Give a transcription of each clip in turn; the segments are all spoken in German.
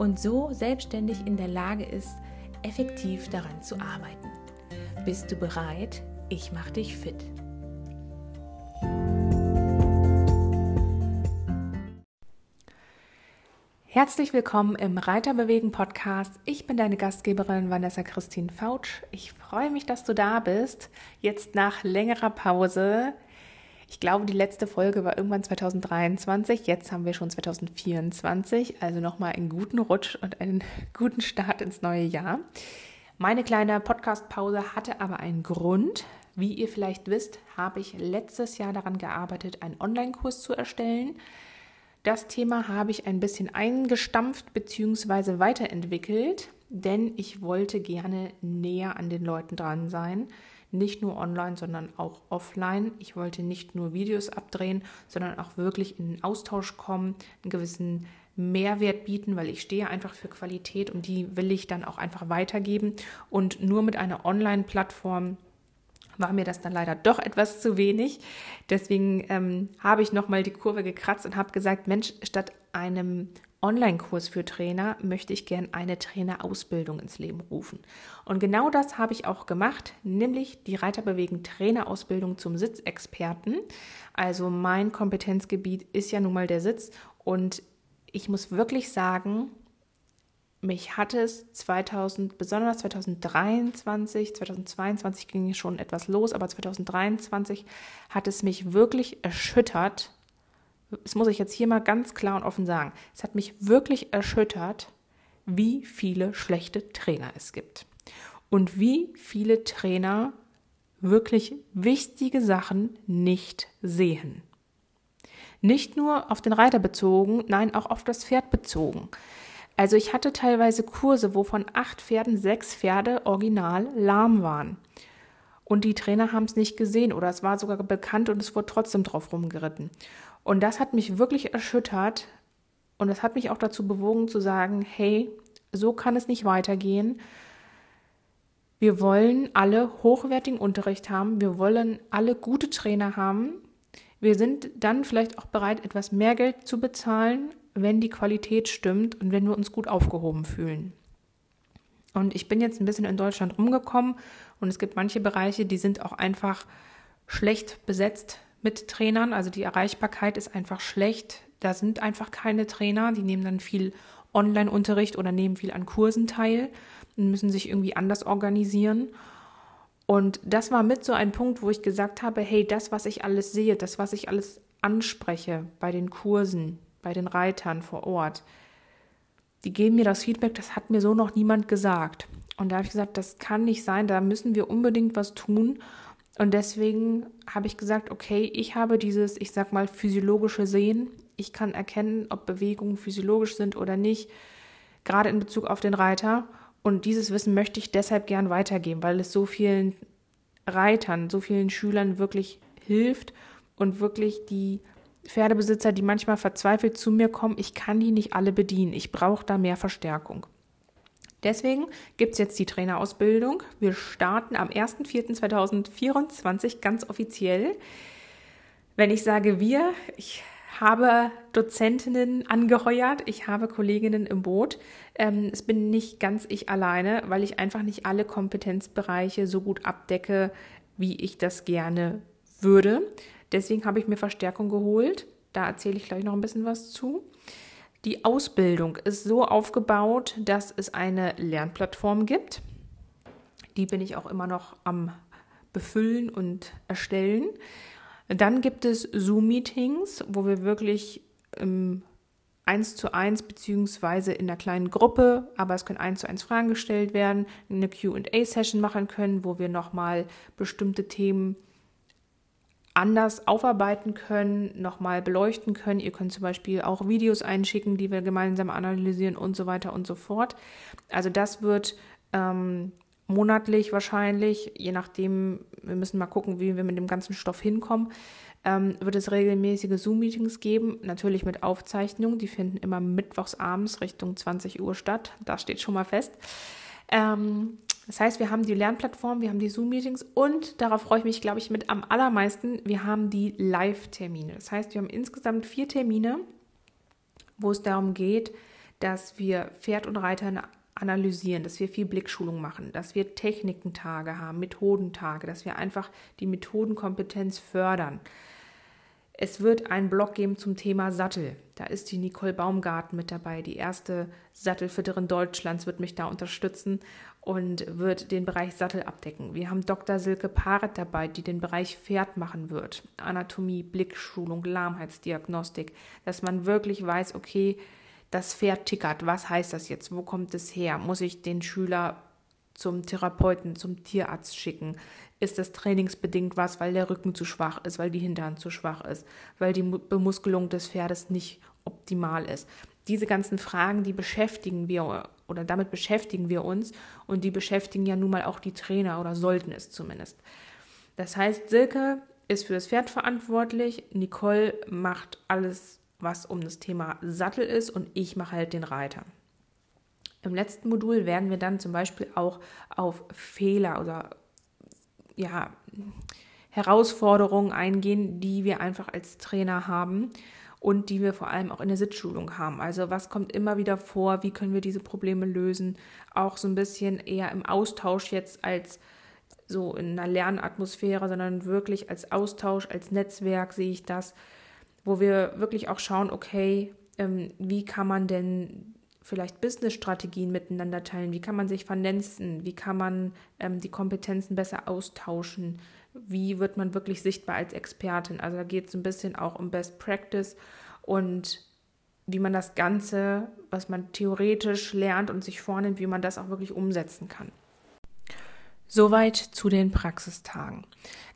und so selbstständig in der Lage ist, effektiv daran zu arbeiten. Bist du bereit? Ich mache dich fit. Herzlich willkommen im Reiterbewegen Podcast. Ich bin deine Gastgeberin Vanessa Christine Fautsch. Ich freue mich, dass du da bist. Jetzt nach längerer Pause ich glaube, die letzte Folge war irgendwann 2023. Jetzt haben wir schon 2024. Also nochmal einen guten Rutsch und einen guten Start ins neue Jahr. Meine kleine Podcast-Pause hatte aber einen Grund. Wie ihr vielleicht wisst, habe ich letztes Jahr daran gearbeitet, einen Online-Kurs zu erstellen. Das Thema habe ich ein bisschen eingestampft bzw. weiterentwickelt, denn ich wollte gerne näher an den Leuten dran sein nicht nur online, sondern auch offline. Ich wollte nicht nur Videos abdrehen, sondern auch wirklich in den Austausch kommen, einen gewissen Mehrwert bieten, weil ich stehe einfach für Qualität und die will ich dann auch einfach weitergeben. Und nur mit einer Online-Plattform war mir das dann leider doch etwas zu wenig. Deswegen ähm, habe ich nochmal die Kurve gekratzt und habe gesagt, Mensch, statt einem Online-Kurs für Trainer möchte ich gern eine Trainerausbildung ins Leben rufen. Und genau das habe ich auch gemacht, nämlich die Reiterbewegen Trainerausbildung zum Sitzexperten. Also mein Kompetenzgebiet ist ja nun mal der Sitz und ich muss wirklich sagen, mich hat es 2000, besonders 2023, 2022 ging schon etwas los, aber 2023 hat es mich wirklich erschüttert, das muss ich jetzt hier mal ganz klar und offen sagen, es hat mich wirklich erschüttert, wie viele schlechte Trainer es gibt. Und wie viele Trainer wirklich wichtige Sachen nicht sehen. Nicht nur auf den Reiter bezogen, nein, auch auf das Pferd bezogen. Also ich hatte teilweise Kurse, wo von acht Pferden sechs Pferde original lahm waren. Und die Trainer haben es nicht gesehen oder es war sogar bekannt und es wurde trotzdem drauf rumgeritten. Und das hat mich wirklich erschüttert und das hat mich auch dazu bewogen zu sagen, hey, so kann es nicht weitergehen. Wir wollen alle hochwertigen Unterricht haben, wir wollen alle gute Trainer haben. Wir sind dann vielleicht auch bereit, etwas mehr Geld zu bezahlen, wenn die Qualität stimmt und wenn wir uns gut aufgehoben fühlen. Und ich bin jetzt ein bisschen in Deutschland rumgekommen und es gibt manche Bereiche, die sind auch einfach schlecht besetzt mit Trainern. Also die Erreichbarkeit ist einfach schlecht. Da sind einfach keine Trainer. Die nehmen dann viel Online-Unterricht oder nehmen viel an Kursen teil und müssen sich irgendwie anders organisieren. Und das war mit so ein Punkt, wo ich gesagt habe, hey, das, was ich alles sehe, das, was ich alles anspreche bei den Kursen, bei den Reitern vor Ort, die geben mir das Feedback, das hat mir so noch niemand gesagt. Und da habe ich gesagt, das kann nicht sein, da müssen wir unbedingt was tun. Und deswegen habe ich gesagt, okay, ich habe dieses, ich sag mal, physiologische Sehen. Ich kann erkennen, ob Bewegungen physiologisch sind oder nicht, gerade in Bezug auf den Reiter. Und dieses Wissen möchte ich deshalb gern weitergeben, weil es so vielen Reitern, so vielen Schülern wirklich hilft und wirklich die Pferdebesitzer, die manchmal verzweifelt zu mir kommen, ich kann die nicht alle bedienen. Ich brauche da mehr Verstärkung. Deswegen gibt es jetzt die Trainerausbildung. Wir starten am 1.4.2024 ganz offiziell. Wenn ich sage wir, ich habe Dozentinnen angeheuert, ich habe Kolleginnen im Boot. Ähm, es bin nicht ganz ich alleine, weil ich einfach nicht alle Kompetenzbereiche so gut abdecke, wie ich das gerne würde. Deswegen habe ich mir Verstärkung geholt. Da erzähle ich gleich noch ein bisschen was zu. Die Ausbildung ist so aufgebaut, dass es eine Lernplattform gibt. Die bin ich auch immer noch am Befüllen und Erstellen. Dann gibt es Zoom-Meetings, wo wir wirklich ähm, eins zu eins beziehungsweise in einer kleinen Gruppe, aber es können eins zu eins Fragen gestellt werden, eine Q&A-Session machen können, wo wir nochmal bestimmte Themen anders aufarbeiten können, nochmal beleuchten können. Ihr könnt zum Beispiel auch Videos einschicken, die wir gemeinsam analysieren und so weiter und so fort. Also das wird ähm, monatlich wahrscheinlich, je nachdem, wir müssen mal gucken, wie wir mit dem ganzen Stoff hinkommen, ähm, wird es regelmäßige Zoom-Meetings geben, natürlich mit Aufzeichnungen. Die finden immer mittwochs abends Richtung 20 Uhr statt. Das steht schon mal fest. Ähm, das heißt, wir haben die Lernplattform, wir haben die Zoom-Meetings und darauf freue ich mich, glaube ich, mit am allermeisten, wir haben die Live-Termine. Das heißt, wir haben insgesamt vier Termine, wo es darum geht, dass wir Pferd und Reiter analysieren, dass wir viel Blickschulung machen, dass wir Technikentage haben, Methodentage, dass wir einfach die Methodenkompetenz fördern. Es wird einen Blog geben zum Thema Sattel. Da ist die Nicole Baumgarten mit dabei. Die erste Sattelfitterin Deutschlands wird mich da unterstützen und wird den Bereich Sattel abdecken. Wir haben Dr. Silke Paret dabei, die den Bereich Pferd machen wird. Anatomie, Blickschulung, Lahmheitsdiagnostik, dass man wirklich weiß, okay, das Pferd tickert. Was heißt das jetzt? Wo kommt es her? Muss ich den Schüler zum Therapeuten, zum Tierarzt schicken? Ist das trainingsbedingt was, weil der Rücken zu schwach ist, weil die Hinterhand zu schwach ist, weil die Bemuskelung des Pferdes nicht optimal ist? Diese ganzen Fragen, die beschäftigen wir oder damit beschäftigen wir uns und die beschäftigen ja nun mal auch die Trainer oder sollten es zumindest. Das heißt, Silke ist für das Pferd verantwortlich, Nicole macht alles was um das Thema Sattel ist und ich mache halt den Reiter. Im letzten Modul werden wir dann zum Beispiel auch auf Fehler oder ja, Herausforderungen eingehen, die wir einfach als Trainer haben und die wir vor allem auch in der Sitzschulung haben. Also was kommt immer wieder vor, wie können wir diese Probleme lösen, auch so ein bisschen eher im Austausch jetzt als so in einer Lernatmosphäre, sondern wirklich als Austausch, als Netzwerk sehe ich das wo wir wirklich auch schauen, okay, ähm, wie kann man denn vielleicht Business-Strategien miteinander teilen, wie kann man sich vernetzen, wie kann man ähm, die Kompetenzen besser austauschen, wie wird man wirklich sichtbar als Expertin. Also da geht es ein bisschen auch um Best Practice und wie man das Ganze, was man theoretisch lernt und sich vornimmt, wie man das auch wirklich umsetzen kann. Soweit zu den Praxistagen.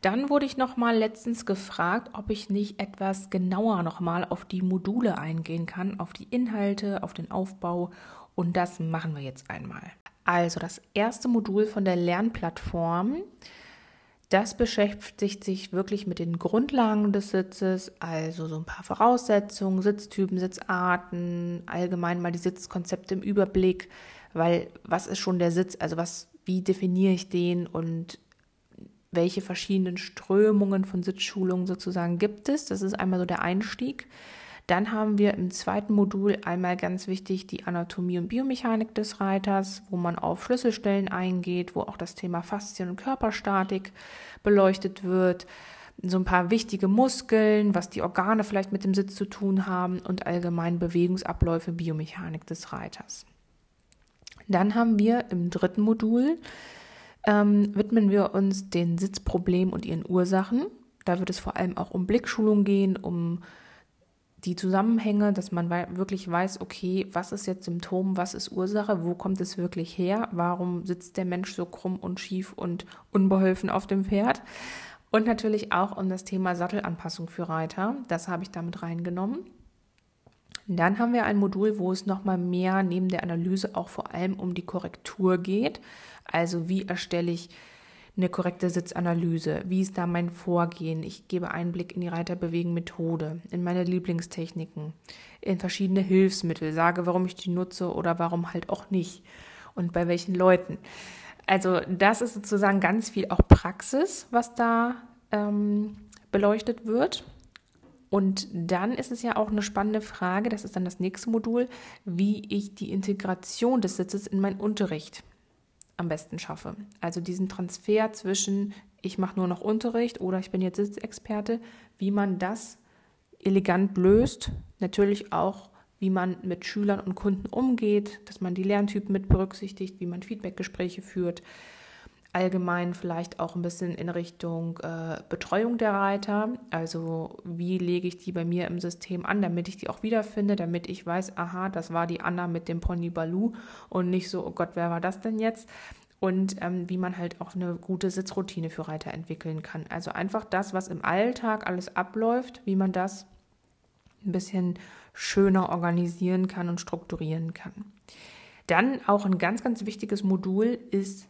Dann wurde ich noch mal letztens gefragt, ob ich nicht etwas genauer noch mal auf die Module eingehen kann, auf die Inhalte, auf den Aufbau und das machen wir jetzt einmal. Also das erste Modul von der Lernplattform, das beschäftigt sich wirklich mit den Grundlagen des Sitzes, also so ein paar Voraussetzungen, Sitztypen, Sitzarten, allgemein mal die Sitzkonzepte im Überblick, weil was ist schon der Sitz, also was wie definiere ich den und welche verschiedenen Strömungen von Sitzschulungen sozusagen gibt es. Das ist einmal so der Einstieg. Dann haben wir im zweiten Modul einmal ganz wichtig die Anatomie und Biomechanik des Reiters, wo man auf Schlüsselstellen eingeht, wo auch das Thema Faszien und Körperstatik beleuchtet wird. So ein paar wichtige Muskeln, was die Organe vielleicht mit dem Sitz zu tun haben und allgemein Bewegungsabläufe, Biomechanik des Reiters. Dann haben wir im dritten Modul, ähm, widmen wir uns den Sitzproblemen und ihren Ursachen. Da wird es vor allem auch um Blickschulung gehen, um die Zusammenhänge, dass man wirklich weiß, okay, was ist jetzt Symptom, was ist Ursache, wo kommt es wirklich her, warum sitzt der Mensch so krumm und schief und unbeholfen auf dem Pferd. Und natürlich auch um das Thema Sattelanpassung für Reiter. Das habe ich damit reingenommen. Dann haben wir ein Modul, wo es nochmal mehr neben der Analyse auch vor allem um die Korrektur geht. Also wie erstelle ich eine korrekte Sitzanalyse? Wie ist da mein Vorgehen? Ich gebe Einblick in die Reiterbewegen-Methode, in meine Lieblingstechniken, in verschiedene Hilfsmittel, sage, warum ich die nutze oder warum halt auch nicht und bei welchen Leuten. Also das ist sozusagen ganz viel auch Praxis, was da ähm, beleuchtet wird. Und dann ist es ja auch eine spannende Frage, das ist dann das nächste Modul, wie ich die Integration des Sitzes in meinen Unterricht am besten schaffe. Also diesen Transfer zwischen ich mache nur noch Unterricht oder ich bin jetzt Sitzexperte, wie man das elegant löst. Natürlich auch, wie man mit Schülern und Kunden umgeht, dass man die Lerntypen mit berücksichtigt, wie man Feedbackgespräche führt allgemein vielleicht auch ein bisschen in Richtung äh, Betreuung der Reiter. Also wie lege ich die bei mir im System an, damit ich die auch wiederfinde, damit ich weiß, aha, das war die Anna mit dem Pony Balu und nicht so, oh Gott, wer war das denn jetzt? und ähm, wie man halt auch eine gute Sitzroutine für Reiter entwickeln kann. Also einfach das, was im Alltag alles abläuft, wie man das ein bisschen schöner organisieren kann und strukturieren kann. Dann auch ein ganz, ganz wichtiges Modul ist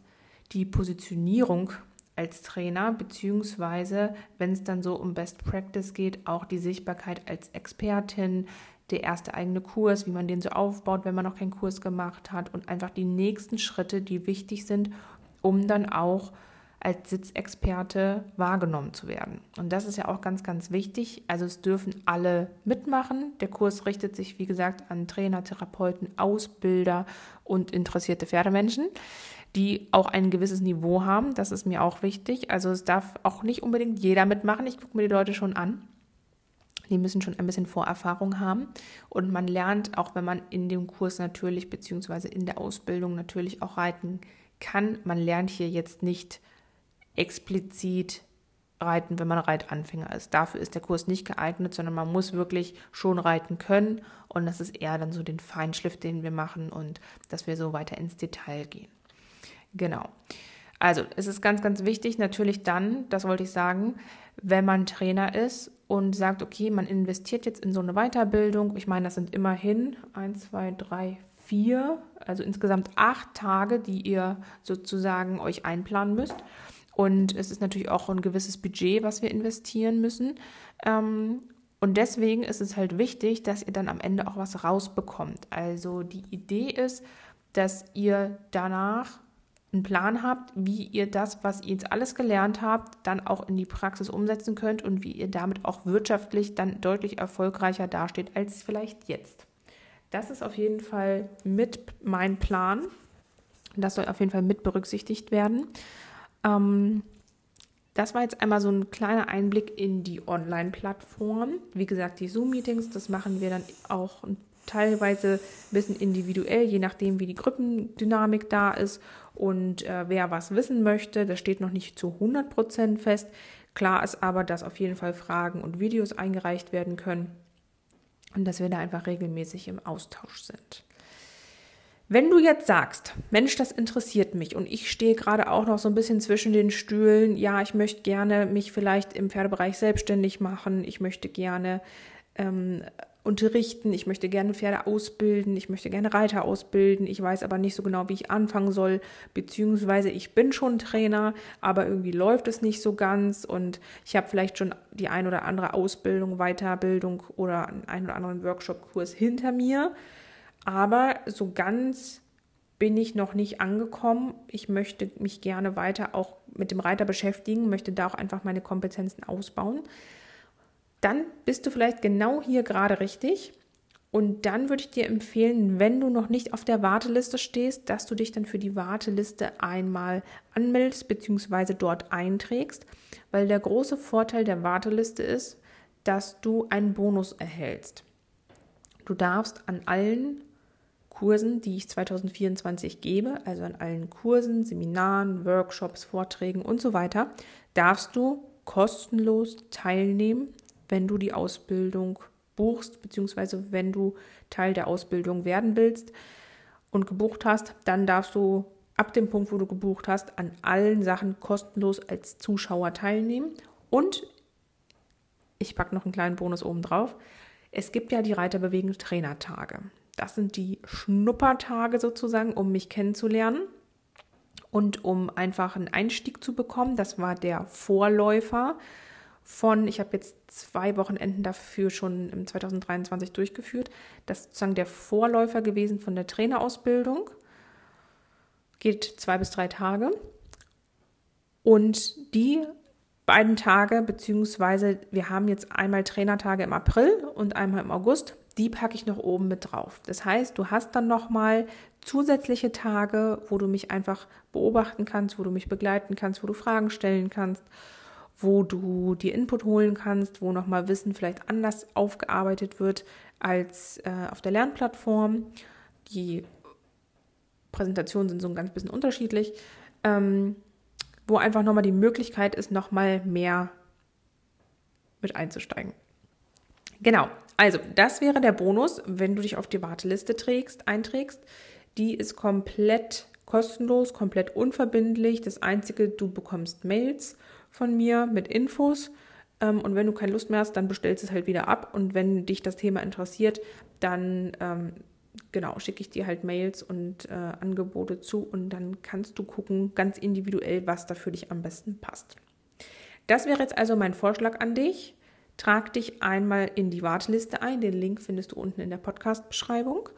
die Positionierung als Trainer, beziehungsweise wenn es dann so um Best Practice geht, auch die Sichtbarkeit als Expertin, der erste eigene Kurs, wie man den so aufbaut, wenn man noch keinen Kurs gemacht hat und einfach die nächsten Schritte, die wichtig sind, um dann auch als Sitzexperte wahrgenommen zu werden. Und das ist ja auch ganz, ganz wichtig. Also es dürfen alle mitmachen. Der Kurs richtet sich, wie gesagt, an Trainer, Therapeuten, Ausbilder und interessierte Pferdemenschen, die auch ein gewisses Niveau haben. Das ist mir auch wichtig. Also es darf auch nicht unbedingt jeder mitmachen. Ich gucke mir die Leute schon an. Die müssen schon ein bisschen Vorerfahrung haben. Und man lernt, auch wenn man in dem Kurs natürlich, beziehungsweise in der Ausbildung natürlich auch reiten kann, man lernt hier jetzt nicht explizit reiten, wenn man Reitanfänger ist. Dafür ist der Kurs nicht geeignet, sondern man muss wirklich schon reiten können. Und das ist eher dann so den Feinschliff, den wir machen und dass wir so weiter ins Detail gehen. Genau. Also es ist ganz, ganz wichtig, natürlich dann, das wollte ich sagen, wenn man Trainer ist und sagt, okay, man investiert jetzt in so eine Weiterbildung. Ich meine, das sind immerhin eins, zwei, drei, vier, also insgesamt acht Tage, die ihr sozusagen euch einplanen müsst. Und es ist natürlich auch ein gewisses Budget, was wir investieren müssen. Ähm, und deswegen ist es halt wichtig, dass ihr dann am Ende auch was rausbekommt. Also die Idee ist, dass ihr danach einen Plan habt, wie ihr das, was ihr jetzt alles gelernt habt, dann auch in die Praxis umsetzen könnt und wie ihr damit auch wirtschaftlich dann deutlich erfolgreicher dasteht als vielleicht jetzt. Das ist auf jeden Fall mit mein Plan. Das soll auf jeden Fall mit berücksichtigt werden. Ähm, das war jetzt einmal so ein kleiner Einblick in die Online-Plattform. Wie gesagt, die Zoom-Meetings, das machen wir dann auch teilweise ein bisschen individuell, je nachdem, wie die Gruppendynamik da ist und äh, wer was wissen möchte. Das steht noch nicht zu 100% fest. Klar ist aber, dass auf jeden Fall Fragen und Videos eingereicht werden können und dass wir da einfach regelmäßig im Austausch sind. Wenn du jetzt sagst, Mensch, das interessiert mich und ich stehe gerade auch noch so ein bisschen zwischen den Stühlen, ja, ich möchte gerne mich vielleicht im Pferdebereich selbstständig machen, ich möchte gerne ähm, unterrichten, ich möchte gerne Pferde ausbilden, ich möchte gerne Reiter ausbilden, ich weiß aber nicht so genau, wie ich anfangen soll, beziehungsweise ich bin schon Trainer, aber irgendwie läuft es nicht so ganz und ich habe vielleicht schon die ein oder andere Ausbildung, Weiterbildung oder einen oder anderen Workshop-Kurs hinter mir aber so ganz bin ich noch nicht angekommen. Ich möchte mich gerne weiter auch mit dem Reiter beschäftigen, möchte da auch einfach meine Kompetenzen ausbauen. Dann bist du vielleicht genau hier gerade richtig. Und dann würde ich dir empfehlen, wenn du noch nicht auf der Warteliste stehst, dass du dich dann für die Warteliste einmal anmeldest bzw. dort einträgst, weil der große Vorteil der Warteliste ist, dass du einen Bonus erhältst. Du darfst an allen Kursen, die ich 2024 gebe, also an allen Kursen, Seminaren, Workshops, Vorträgen und so weiter, darfst du kostenlos teilnehmen, wenn du die Ausbildung buchst, beziehungsweise wenn du Teil der Ausbildung werden willst und gebucht hast, dann darfst du ab dem Punkt, wo du gebucht hast, an allen Sachen kostenlos als Zuschauer teilnehmen. Und ich packe noch einen kleinen Bonus oben drauf. Es gibt ja die Reiterbewegen Trainertage. Das sind die Schnuppertage sozusagen, um mich kennenzulernen und um einfach einen Einstieg zu bekommen. Das war der Vorläufer von, ich habe jetzt zwei Wochenenden dafür schon im 2023 durchgeführt. Das ist sozusagen der Vorläufer gewesen von der Trainerausbildung. Geht zwei bis drei Tage. Und die beiden Tage, beziehungsweise wir haben jetzt einmal Trainertage im April und einmal im August, die packe ich noch oben mit drauf. Das heißt, du hast dann nochmal zusätzliche Tage, wo du mich einfach beobachten kannst, wo du mich begleiten kannst, wo du Fragen stellen kannst, wo du dir Input holen kannst, wo nochmal Wissen vielleicht anders aufgearbeitet wird als äh, auf der Lernplattform. Die Präsentationen sind so ein ganz bisschen unterschiedlich, ähm, wo einfach nochmal die Möglichkeit ist, nochmal mehr mit einzusteigen. Genau, also das wäre der Bonus, wenn du dich auf die Warteliste trägst, einträgst. Die ist komplett kostenlos, komplett unverbindlich. Das Einzige, du bekommst Mails von mir mit Infos. Ähm, und wenn du keine Lust mehr hast, dann bestellst du es halt wieder ab. Und wenn dich das Thema interessiert, dann ähm, genau, schicke ich dir halt Mails und äh, Angebote zu und dann kannst du gucken, ganz individuell, was da für dich am besten passt. Das wäre jetzt also mein Vorschlag an dich. Trag dich einmal in die Warteliste ein. Den Link findest du unten in der Podcast-Beschreibung.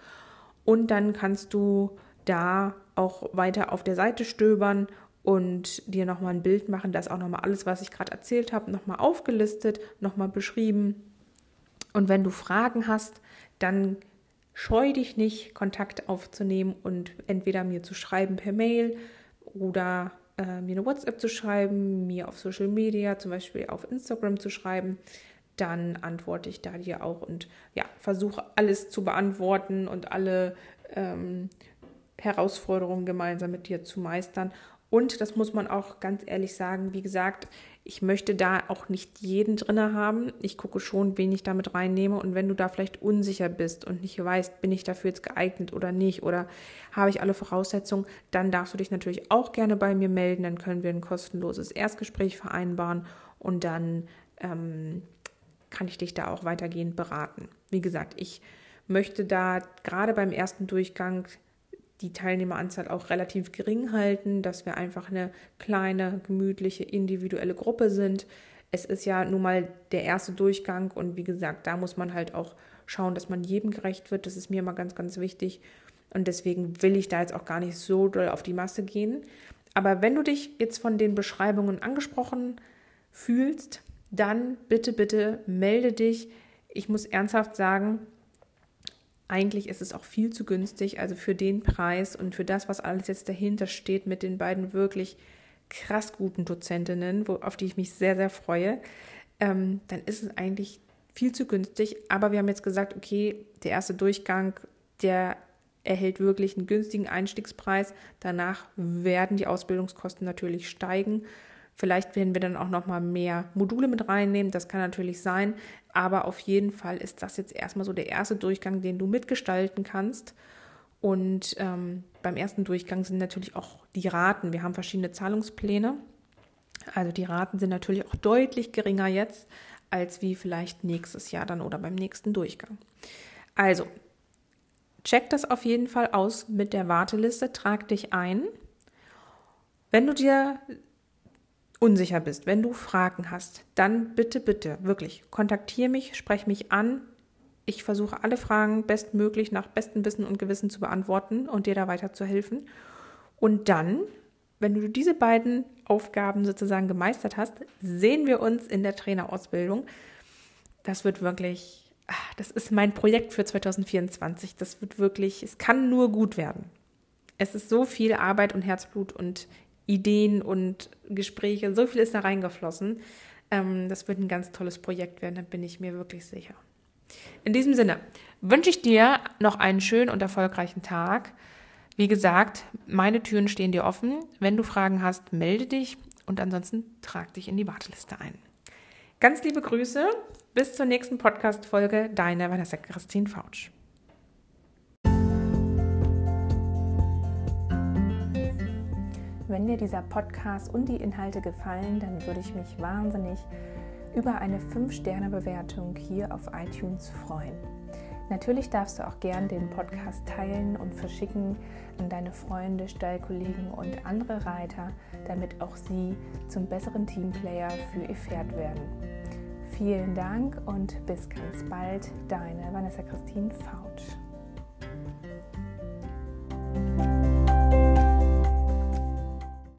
Und dann kannst du da auch weiter auf der Seite stöbern und dir nochmal ein Bild machen. Da ist auch nochmal alles, was ich gerade erzählt habe, nochmal aufgelistet, nochmal beschrieben. Und wenn du Fragen hast, dann scheu dich nicht, Kontakt aufzunehmen und entweder mir zu schreiben per Mail oder äh, mir eine WhatsApp zu schreiben, mir auf Social Media, zum Beispiel auf Instagram zu schreiben. Dann antworte ich da dir auch und ja, versuche alles zu beantworten und alle ähm, Herausforderungen gemeinsam mit dir zu meistern. Und das muss man auch ganz ehrlich sagen, wie gesagt, ich möchte da auch nicht jeden drin haben. Ich gucke schon, wen ich damit reinnehme. Und wenn du da vielleicht unsicher bist und nicht weißt, bin ich dafür jetzt geeignet oder nicht oder habe ich alle Voraussetzungen, dann darfst du dich natürlich auch gerne bei mir melden. Dann können wir ein kostenloses Erstgespräch vereinbaren und dann ähm, kann ich dich da auch weitergehend beraten. Wie gesagt, ich möchte da gerade beim ersten Durchgang die Teilnehmeranzahl auch relativ gering halten, dass wir einfach eine kleine, gemütliche, individuelle Gruppe sind. Es ist ja nun mal der erste Durchgang und wie gesagt, da muss man halt auch schauen, dass man jedem gerecht wird. Das ist mir immer ganz, ganz wichtig. Und deswegen will ich da jetzt auch gar nicht so doll auf die Masse gehen. Aber wenn du dich jetzt von den Beschreibungen angesprochen fühlst, dann bitte, bitte melde dich. Ich muss ernsthaft sagen, eigentlich ist es auch viel zu günstig. Also für den Preis und für das, was alles jetzt dahinter steht, mit den beiden wirklich krass guten Dozentinnen, wo, auf die ich mich sehr, sehr freue, ähm, dann ist es eigentlich viel zu günstig. Aber wir haben jetzt gesagt, okay, der erste Durchgang, der erhält wirklich einen günstigen Einstiegspreis. Danach werden die Ausbildungskosten natürlich steigen. Vielleicht werden wir dann auch noch mal mehr Module mit reinnehmen, das kann natürlich sein, aber auf jeden Fall ist das jetzt erstmal so der erste Durchgang, den du mitgestalten kannst. Und ähm, beim ersten Durchgang sind natürlich auch die Raten. Wir haben verschiedene Zahlungspläne. Also die Raten sind natürlich auch deutlich geringer jetzt als wie vielleicht nächstes Jahr dann oder beim nächsten Durchgang. Also check das auf jeden Fall aus mit der Warteliste, trag dich ein. Wenn du dir unsicher bist, wenn du Fragen hast, dann bitte, bitte, wirklich, kontaktiere mich, spreche mich an. Ich versuche alle Fragen bestmöglich nach bestem Wissen und Gewissen zu beantworten und dir da weiterzuhelfen. Und dann, wenn du diese beiden Aufgaben sozusagen gemeistert hast, sehen wir uns in der Trainerausbildung. Das wird wirklich, ah, das ist mein Projekt für 2024. Das wird wirklich, es kann nur gut werden. Es ist so viel Arbeit und Herzblut und Ideen und Gespräche. So viel ist da reingeflossen. Ähm, das wird ein ganz tolles Projekt werden, da bin ich mir wirklich sicher. In diesem Sinne wünsche ich dir noch einen schönen und erfolgreichen Tag. Wie gesagt, meine Türen stehen dir offen. Wenn du Fragen hast, melde dich und ansonsten trag dich in die Warteliste ein. Ganz liebe Grüße, bis zur nächsten Podcast-Folge. Deine Vanessa Christine Fautsch. Wenn dir dieser Podcast und die Inhalte gefallen, dann würde ich mich wahnsinnig über eine 5-Sterne-Bewertung hier auf iTunes freuen. Natürlich darfst du auch gern den Podcast teilen und verschicken an deine Freunde, Stallkollegen und andere Reiter, damit auch sie zum besseren Teamplayer für ihr Pferd werden. Vielen Dank und bis ganz bald, deine Vanessa Christine Fautsch.